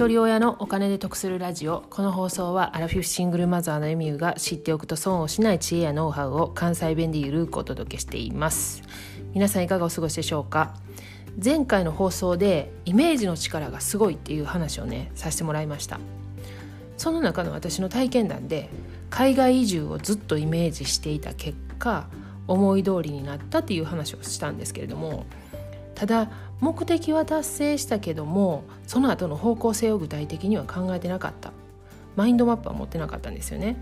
一人親のお金で得するラジオ。この放送はアラフィフシングルマザーのエミューが知っておくと損をしない知恵やノウハウを関西弁でゆるくお届けしています。皆さんいかがお過ごしでしょうか？前回の放送でイメージの力がすごいっていう話をねさせてもらいました。その中の私の体験談で海外移住をずっとイメージしていた結果思い通りになったっていう話をしたんですけれどもただ目的は達成したけどもその後の方向性を具体的には考えてなかった。マインドマップは持ってなかったんですよね。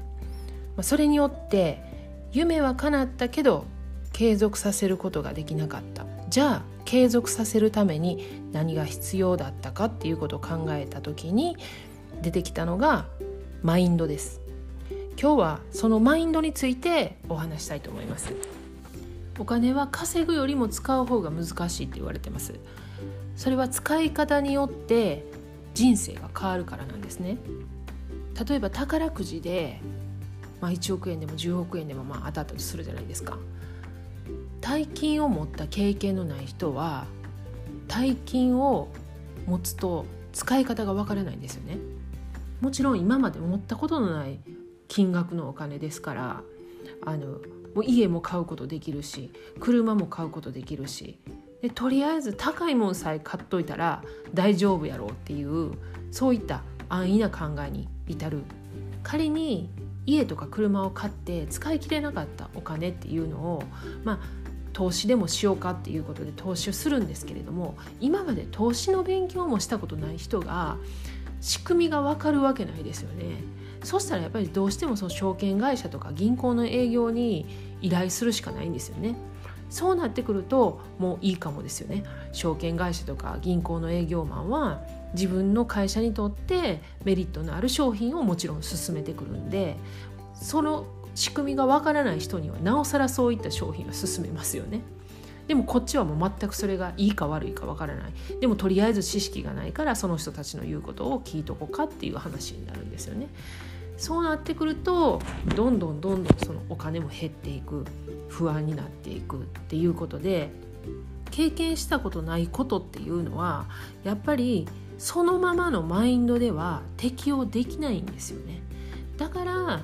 まあそれによって夢は叶ったけど継続させることができなかった。じゃあ継続させるために何が必要だったかっていうことを考えた時に出てきたのがマインドです。今日はそのマインドについてお話したいと思います。お金は稼ぐよりも使う方が難しいって言われてます。それは使い方によって人生が変わるからなんですね。例えば宝くじで、まあ、1億円でも10億円でもまあ当たったとするじゃないですか。大金を持った経験のない人は大金を持つと使い方がわからないんですよね。もちろん今まで持ったことのない金額のお金ですからあのもう家も買うことできるし車も買うことできるし。でとりあえず高いもんさえ買っといたら大丈夫やろうっていうそういった安易な考えに至る。仮に家とか車を買って使い切れなかったお金っていうのをまあ投資でもしようかっていうことで投資をするんですけれども今まで投資の勉強もしたことない人が仕組みが分かるわけないですよね。そしたらやっぱりどうしてもその証券会社とか銀行の営業に依頼するしかないんですよね。そうなってくるともういいかもですよね証券会社とか銀行の営業マンは自分の会社にとってメリットのある商品をもちろん進めてくるんでその仕組みがわからない人にはなおさらそういった商品を進めますよね。でもこっちはもう全くそれがいいか悪いかわからないでもとりあえず知識がないからその人たちの言うことを聞いとこうかっていう話になるんですよね。そうなってくるとどんどんどんどんそのお金も減っていく不安になっていくっていうことで経験したことないことっていうのはやっぱりそのままのマインドでは適用できないんですよね。だから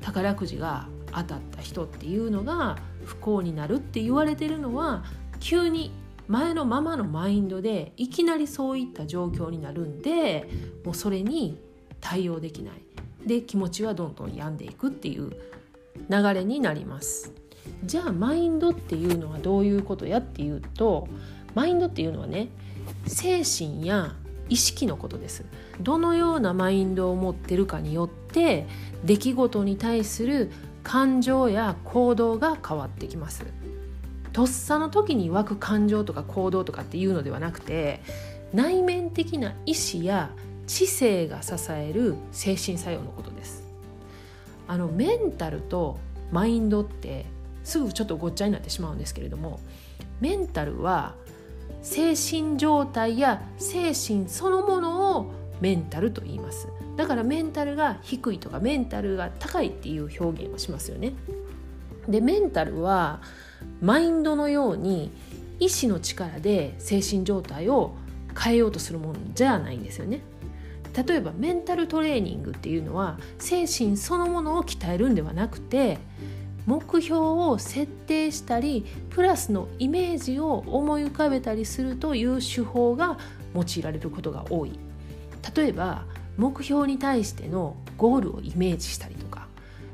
宝くじが当たった人っていうのが不幸になるって言われてるのは急に前のままのマインドでいきなりそういった状況になるんでもうそれに対応できない。で気持ちはどんどん病んでいくっていう流れになります。じゃあマインドっていうのはどういうことやっていうとマインドっていうのはね精神や意識のことです。どのようなマインドを持ってるかによって出来事に対する感情や行動が変わってきます。とっさの時に湧く感情とか行動とかっていうのではなくて内面的な意志や知性が支える精神作用のことです。あのメンタルとマインドってすぐちょっとごっちゃになってしまうんですけれどもメンタルは精神状態や精神そのものをメンタルと言います。だからメンタルが低いとかメンタルが高いっていう表現をしますよね。でメンタルはマインドのように意志の力で精神状態を変えようとするものじゃないんですよね。例えばメンタルトレーニングっていうのは精神そのものを鍛えるんではなくて目標を設定したりプラスのイメージを思い浮かべたりするという手法が用いられることが多い。例えば目標に対してのゴールをイメージしたりとか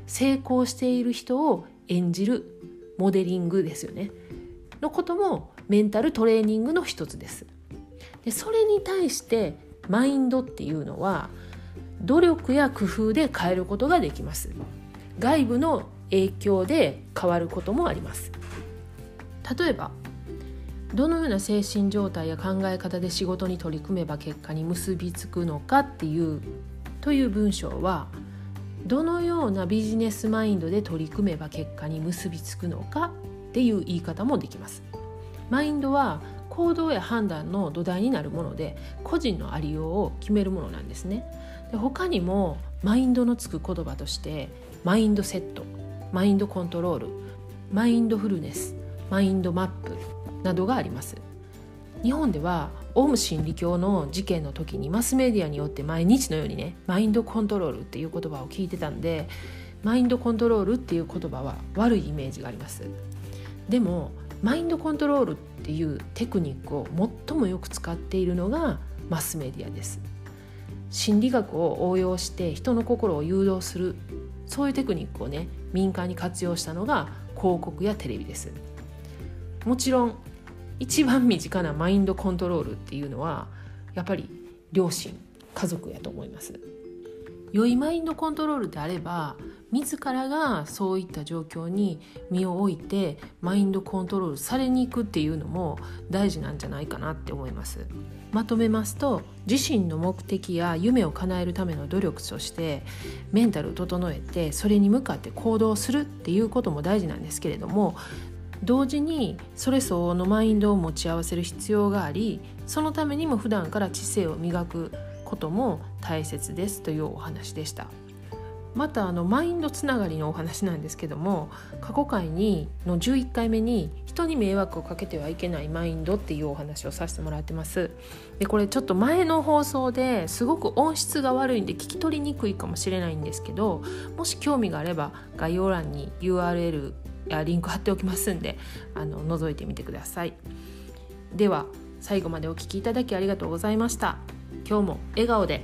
成功している人を演じるモデリングですよね。のこともメンタルトレーニングの一つです。でそれに対してマインドっていうのは努力や工夫で変えることができます。外部の影響で変わることもあります。例えばどのような精神状態や考え方で仕事に取り組めば結果に結びつくのかっていうという文章はどのようなビジネスマインドで取り組めば結果に結びつくのかっていう言い方もできます。マインドは行動や判断の土台になるもので個人のありようを決めるものなんですね。で他にもマインドのつく言葉としてマインドセットマインドコントロールマインドフルネスマインドマップなどがあります。日本ではオウム真理教の事件の時にマスメディアによって毎日のようにねマインドコントロールっていう言葉を聞いてたんでマインドコントロールっていう言葉は悪いイメージがあります。でもマインドコントロールっていうテクニックを最もよく使っているのがマスメディアです。心理学を応用して人の心を誘導するそういうテクニックをね民間に活用したのが広告やテレビです。もちろん一番身近なマインドコントロールっていうのはやっぱり両親家族やと思います。良いマインドコントロールであれば自らがそういった状況に身を置いてマインドコントロールされに行くっていうのも大事なんじゃないかなって思います。まとめますと自身の目的や夢を叶えるための努力としてメンタルを整えてそれに向かって行動するっていうことも大事なんですけれども同時にそれ相応のマインドを持ち合わせる必要がありそのためにも普段から知性を磨くことも大切ですというお話でした。またあのマインドつながりのお話なんですけども過去回にの11回目に人に迷惑をかけてはいけないマインドっていうお話をさせてもらってます。でこれちょっと前の放送ですごく音質が悪いんで聞き取りにくいかもしれないんですけどもし興味があれば概要欄に URL リンク貼っておきますんであの覗いてみてください。では最後までお聴きいただきありがとうございました。今日も笑顔で。